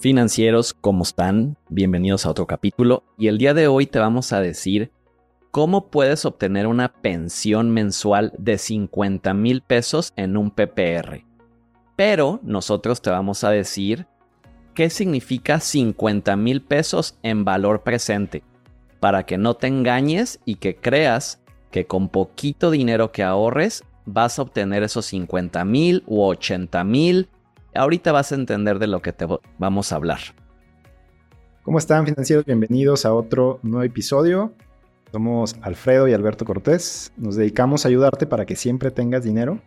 Financieros, ¿cómo están? Bienvenidos a otro capítulo y el día de hoy te vamos a decir cómo puedes obtener una pensión mensual de 50 mil pesos en un PPR. Pero nosotros te vamos a decir qué significa 50 mil pesos en valor presente, para que no te engañes y que creas que con poquito dinero que ahorres vas a obtener esos 50 mil u 80 mil Ahorita vas a entender de lo que te vamos a hablar. ¿Cómo están financieros? Bienvenidos a otro nuevo episodio. Somos Alfredo y Alberto Cortés. Nos dedicamos a ayudarte para que siempre tengas dinero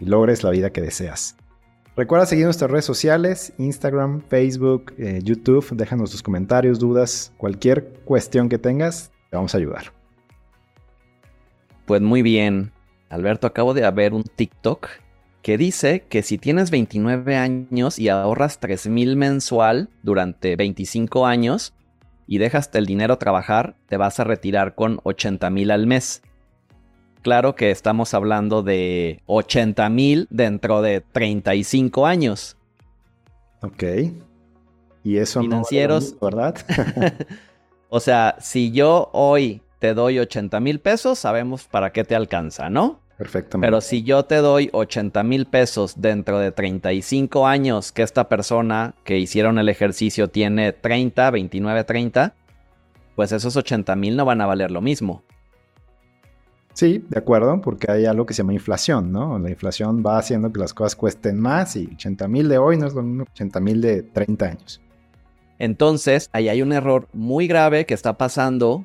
y logres la vida que deseas. Recuerda seguir nuestras redes sociales, Instagram, Facebook, eh, YouTube. Déjanos tus comentarios, dudas, cualquier cuestión que tengas, te vamos a ayudar. Pues muy bien. Alberto, acabo de ver un TikTok que dice que si tienes 29 años y ahorras 3.000 mensual durante 25 años y dejas el dinero trabajar, te vas a retirar con 80.000 al mes. Claro que estamos hablando de 80.000 dentro de 35 años. Ok. Y eso financieros, no ¿verdad? o sea, si yo hoy te doy 80 mil pesos, sabemos para qué te alcanza, ¿no? Perfectamente. Pero si yo te doy 80 mil pesos dentro de 35 años que esta persona que hicieron el ejercicio tiene 30, 29, 30, pues esos 80 mil no van a valer lo mismo. Sí, de acuerdo, porque hay algo que se llama inflación, ¿no? La inflación va haciendo que las cosas cuesten más y 80 mil de hoy no es lo mismo que 80 mil de 30 años. Entonces, ahí hay un error muy grave que está pasando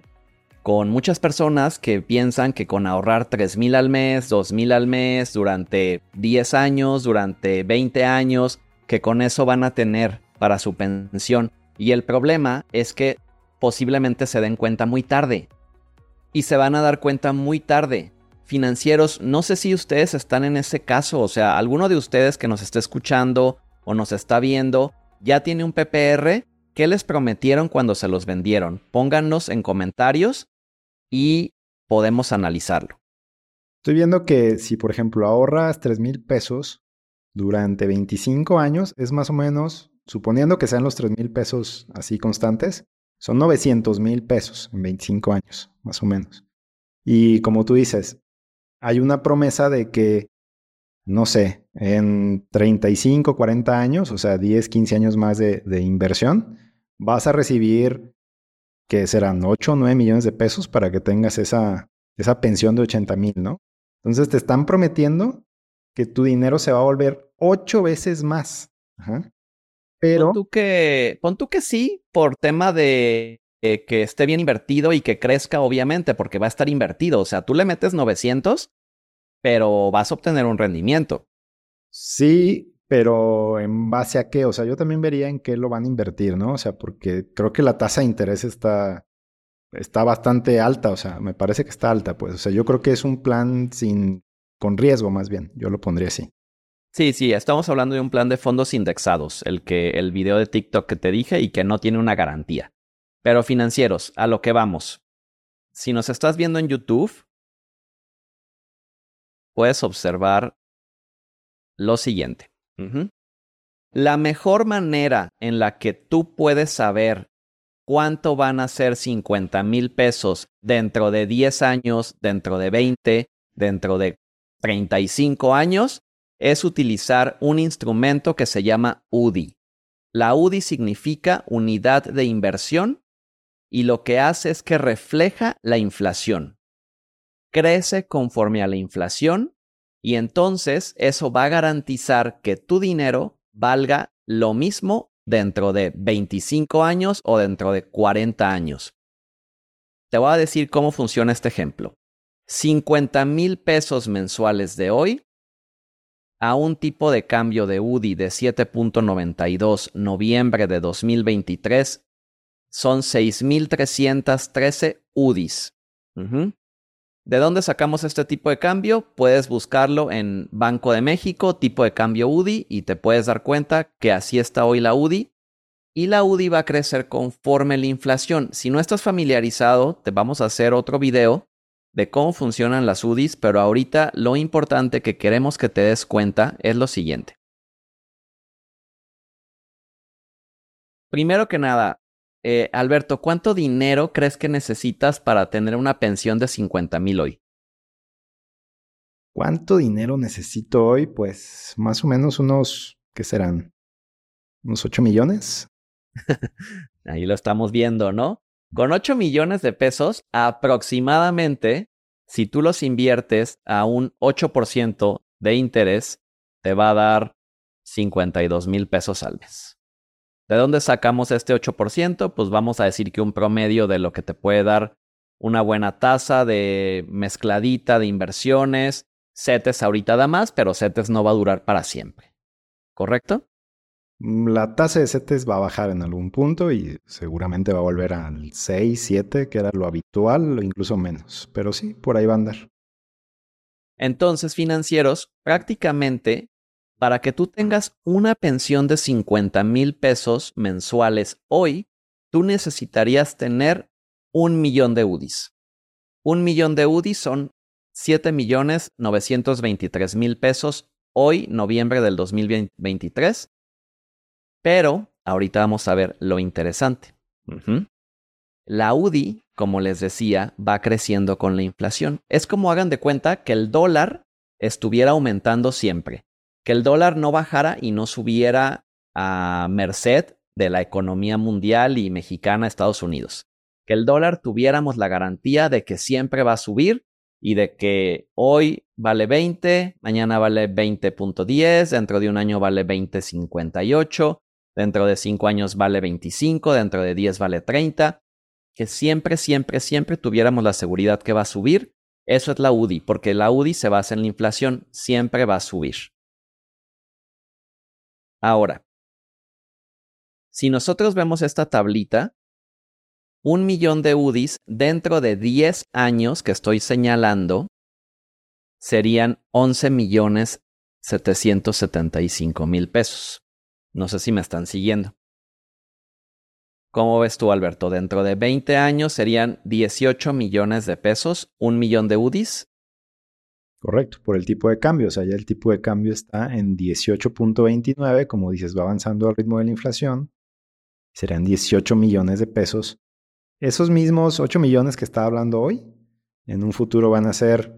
con muchas personas que piensan que con ahorrar 3 mil al mes, 2 mil al mes durante 10 años, durante 20 años, que con eso van a tener para su pensión. Y el problema es que posiblemente se den cuenta muy tarde. Y se van a dar cuenta muy tarde. Financieros, no sé si ustedes están en ese caso, o sea, alguno de ustedes que nos está escuchando o nos está viendo, ya tiene un PPR. ¿Qué les prometieron cuando se los vendieron? Pónganos en comentarios y podemos analizarlo. Estoy viendo que si, por ejemplo, ahorras 3 mil pesos durante 25 años, es más o menos, suponiendo que sean los 3 mil pesos así constantes, son 900 mil pesos en 25 años, más o menos. Y como tú dices, hay una promesa de que, no sé, en 35, 40 años, o sea, 10, 15 años más de, de inversión, vas a recibir que serán 8 o 9 millones de pesos para que tengas esa, esa pensión de 80 mil, ¿no? Entonces te están prometiendo que tu dinero se va a volver 8 veces más. Pero... Pon tú, que, pon tú que sí, por tema de que esté bien invertido y que crezca, obviamente, porque va a estar invertido. O sea, tú le metes 900, pero vas a obtener un rendimiento. Sí, pero en base a qué, o sea, yo también vería en qué lo van a invertir, ¿no? O sea, porque creo que la tasa de interés está, está bastante alta, o sea, me parece que está alta, pues, o sea, yo creo que es un plan sin, con riesgo más bien, yo lo pondría así. Sí, sí, estamos hablando de un plan de fondos indexados, el que el video de TikTok que te dije y que no tiene una garantía. Pero financieros, a lo que vamos. Si nos estás viendo en YouTube, puedes observar lo siguiente. La mejor manera en la que tú puedes saber cuánto van a ser 50 mil pesos dentro de 10 años, dentro de 20, dentro de 35 años, es utilizar un instrumento que se llama UDI. La UDI significa unidad de inversión y lo que hace es que refleja la inflación. Crece conforme a la inflación y entonces eso va a garantizar que tu dinero valga lo mismo dentro de 25 años o dentro de 40 años. Te voy a decir cómo funciona este ejemplo. 50 mil pesos mensuales de hoy a un tipo de cambio de UDI de 7.92 noviembre de 2023 son 6.313 UDIs. ¿De dónde sacamos este tipo de cambio? Puedes buscarlo en Banco de México, tipo de cambio UDI, y te puedes dar cuenta que así está hoy la UDI. Y la UDI va a crecer conforme la inflación. Si no estás familiarizado, te vamos a hacer otro video de cómo funcionan las UDIs, pero ahorita lo importante que queremos que te des cuenta es lo siguiente. primero que nada, eh, Alberto, ¿cuánto dinero crees que necesitas para tener una pensión de 50 mil hoy? ¿Cuánto dinero necesito hoy? Pues más o menos unos, ¿qué serán? ¿Unos 8 millones? Ahí lo estamos viendo, ¿no? Con 8 millones de pesos, aproximadamente, si tú los inviertes a un 8% de interés, te va a dar 52 mil pesos al mes. ¿De dónde sacamos este 8%? Pues vamos a decir que un promedio de lo que te puede dar una buena tasa de mezcladita de inversiones. CETES ahorita da más, pero CETES no va a durar para siempre. ¿Correcto? Mm, la tasa de CETES va a bajar en algún punto y seguramente va a volver al 6, 7, que era lo habitual, o incluso menos. Pero sí, por ahí va a andar. Entonces, financieros, prácticamente para que tú tengas una pensión de 50 mil pesos mensuales hoy, tú necesitarías tener un millón de UDIs. Un millón de UDIs son 7 millones 923 mil pesos hoy, noviembre del 2023. Pero ahorita vamos a ver lo interesante. La UDI, como les decía, va creciendo con la inflación. Es como hagan de cuenta que el dólar estuviera aumentando siempre que el dólar no bajara y no subiera a merced de la economía mundial y mexicana Estados Unidos. Que el dólar tuviéramos la garantía de que siempre va a subir y de que hoy vale 20, mañana vale 20.10, dentro de un año vale 20.58, dentro de 5 años vale 25, dentro de 10 vale 30, que siempre, siempre, siempre tuviéramos la seguridad que va a subir. Eso es la UDI, porque la UDI se basa en la inflación, siempre va a subir. Ahora, si nosotros vemos esta tablita, un millón de UDIs dentro de 10 años que estoy señalando serían 11 millones 775 mil pesos. No sé si me están siguiendo. ¿Cómo ves tú, Alberto? Dentro de 20 años serían 18 millones de pesos, un millón de UDIs Correcto, por el tipo de cambio. O sea, ya el tipo de cambio está en 18.29, como dices, va avanzando al ritmo de la inflación. Serán 18 millones de pesos. Esos mismos 8 millones que estaba hablando hoy, en un futuro van a ser,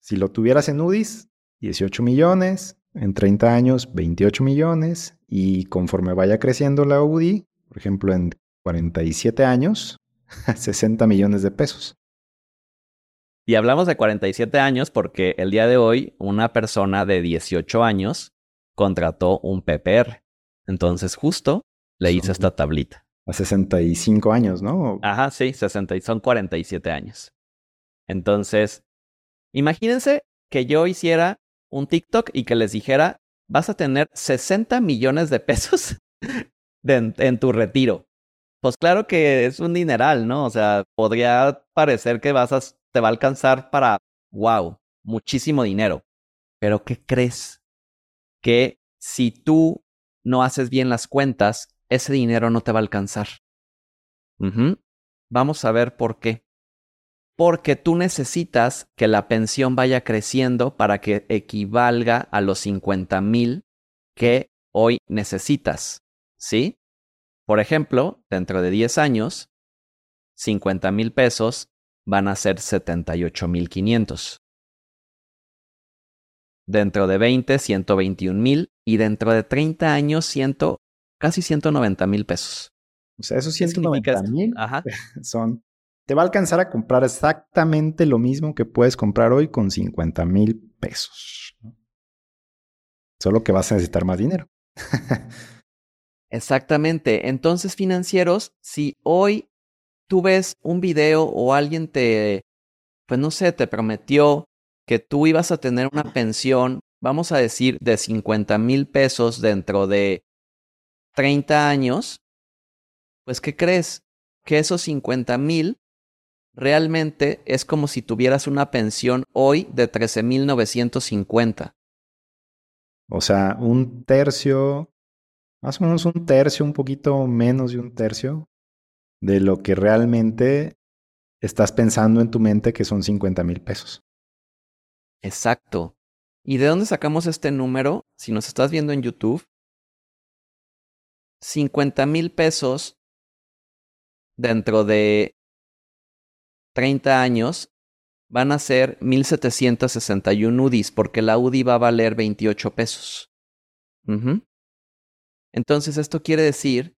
si lo tuvieras en UDIs, 18 millones, en 30 años 28 millones, y conforme vaya creciendo la UDI, por ejemplo, en 47 años, 60 millones de pesos. Y hablamos de 47 años porque el día de hoy una persona de 18 años contrató un PPR. Entonces justo le hice esta tablita. A 65 años, ¿no? Ajá, sí, 60, son 47 años. Entonces, imagínense que yo hiciera un TikTok y que les dijera, vas a tener 60 millones de pesos en tu retiro. Pues claro que es un dineral, ¿no? O sea, podría parecer que vas a te va a alcanzar para, wow, muchísimo dinero. Pero ¿qué crees? Que si tú no haces bien las cuentas, ese dinero no te va a alcanzar. Vamos a ver por qué. Porque tú necesitas que la pensión vaya creciendo para que equivalga a los 50 mil que hoy necesitas. ¿Sí? Por ejemplo, dentro de 10 años, 50 mil pesos van a ser 78.500. Dentro de 20, 121.000 y dentro de 30 años, 100, casi 190 mil pesos. O sea, esos 190 mil son... Te va a alcanzar a comprar exactamente lo mismo que puedes comprar hoy con 50 mil pesos. Solo que vas a necesitar más dinero. Exactamente. Entonces, financieros, si hoy tú ves un video o alguien te, pues no sé, te prometió que tú ibas a tener una pensión, vamos a decir, de 50 mil pesos dentro de 30 años, pues ¿qué crees? Que esos 50 mil realmente es como si tuvieras una pensión hoy de 13.950. O sea, un tercio, más o menos un tercio, un poquito menos de un tercio de lo que realmente estás pensando en tu mente que son 50 mil pesos. Exacto. ¿Y de dónde sacamos este número? Si nos estás viendo en YouTube, 50 mil pesos dentro de 30 años van a ser 1761 UDIs porque la UDI va a valer 28 pesos. Entonces esto quiere decir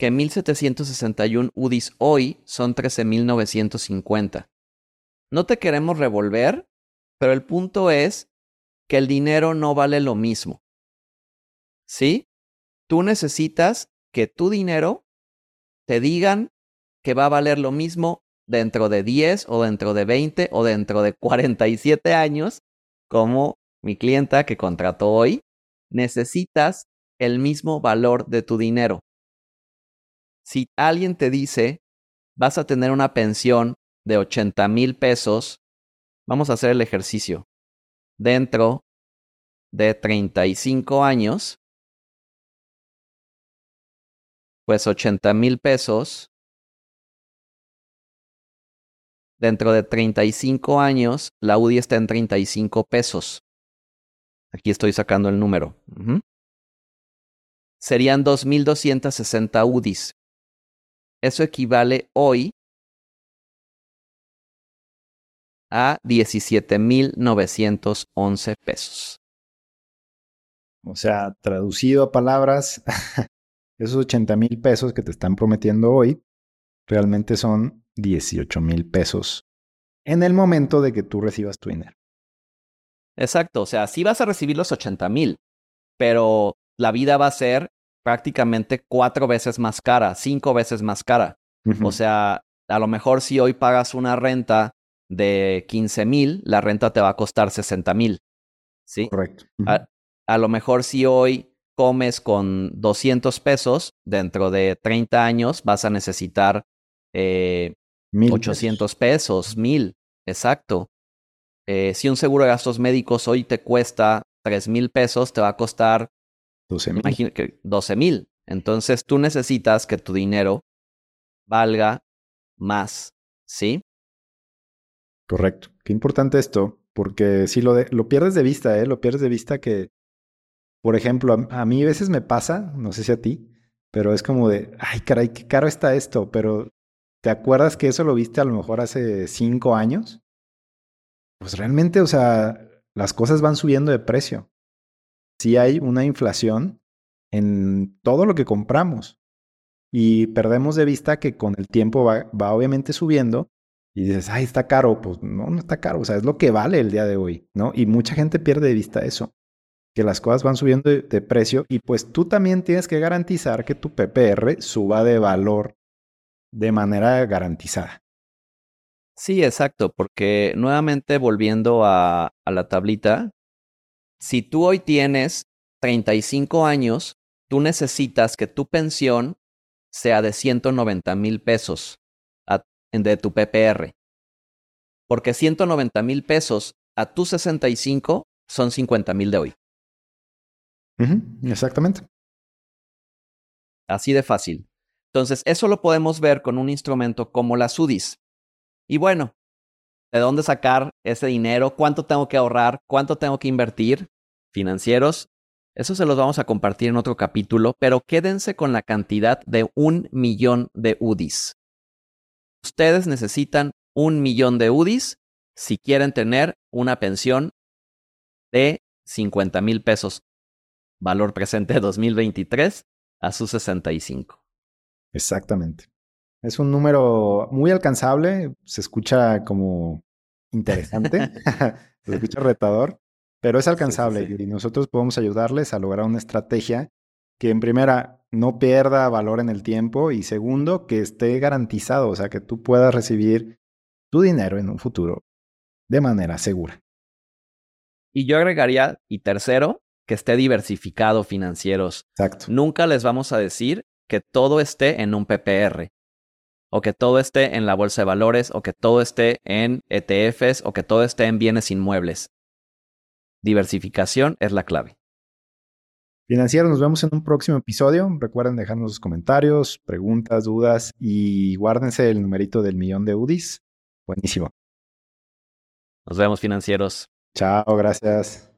que 1761 UDIs hoy son 13.950. No te queremos revolver, pero el punto es que el dinero no vale lo mismo. ¿Sí? Tú necesitas que tu dinero te digan que va a valer lo mismo dentro de 10 o dentro de 20 o dentro de 47 años, como mi clienta que contrató hoy, necesitas el mismo valor de tu dinero. Si alguien te dice, vas a tener una pensión de 80 mil pesos, vamos a hacer el ejercicio. Dentro de 35 años, pues 80 mil pesos Dentro de 35 años, la UDI está en 35 pesos. Aquí estoy sacando el número. Serían 2.260 UDIs. Eso equivale hoy a 17.911 pesos. O sea, traducido a palabras, esos 80 mil pesos que te están prometiendo hoy realmente son 18 mil pesos en el momento de que tú recibas tu dinero. Exacto, o sea, sí vas a recibir los 80 mil, pero la vida va a ser prácticamente cuatro veces más cara, cinco veces más cara. O sea, a lo mejor si hoy pagas una renta de 15 mil, la renta te va a costar 60 mil. ¿Sí? Correcto. a, a, lo mejor si hoy comes con 200 pesos, dentro de 30 años vas a necesitar eh, 800 pesos, 1000, exacto. Eh, si un seguro de gastos médicos hoy te cuesta 3 mil pesos, te va a costar 12 mil. 12 mil. Entonces tú necesitas que tu dinero valga más, ¿sí? Correcto. Qué importante esto, porque si lo, lo pierdes de vista, ¿eh? Lo pierdes de vista que, por ejemplo, a, a, mí a veces me pasa, no sé si a ti, pero es como de, ay, caray, qué caro está esto, pero ¿Te acuerdas que eso lo viste a lo mejor hace cinco años? Pues realmente, o sea, las cosas van subiendo de precio. Sí hay una inflación en todo lo que compramos. Y perdemos de vista que con el tiempo va, obviamente subiendo y dices, ay, está caro. Pues no, no está caro. O sea, es lo que vale el día de hoy, ¿no? Y mucha gente pierde de vista eso, que las cosas van subiendo de, precio y pues tú también tienes que garantizar que tu PPR suba de valor de manera garantizada. Sí, exacto, porque nuevamente volviendo a la tablita, si tú hoy tienes 35 años, tú necesitas que tu pensión sea de 190 mil pesos de tu PPR. Porque 190 mil pesos a tus 65 son 50 mil de hoy. exactamente. Así de fácil. Entonces, eso lo podemos ver con un instrumento como la SUDIS. Y bueno, ¿de dónde sacar ese dinero? ¿Cuánto tengo que ahorrar? ¿Cuánto tengo que invertir? Financieros. Eso se los vamos a compartir en otro capítulo, pero quédense con la cantidad de un millón de UDIs. Ustedes necesitan un millón de UDIs si quieren tener una pensión de 50 mil pesos, valor presente 2023, a sus 65. Exactamente. Es un número muy alcanzable, se escucha como interesante, se escucha retador, pero es alcanzable y nosotros podemos ayudarles a lograr una estrategia que en primera no pierda valor en el tiempo y segundo que esté garantizado, o sea, que tú puedas recibir tu dinero en un futuro de manera segura. Y yo agregaría, y tercero, que esté diversificado financieros. Exacto. Nunca les vamos a decir que todo esté en un PPR, o que todo esté en la bolsa de valores, o que todo esté en ETFs, o que todo esté en bienes inmuebles. Diversificación es la clave. Financieros, nos vemos en un próximo episodio. Recuerden dejarnos sus comentarios, preguntas, dudas y guárdense el numerito del millón de UDIs. Buenísimo. Nos vemos financieros. Chao, gracias.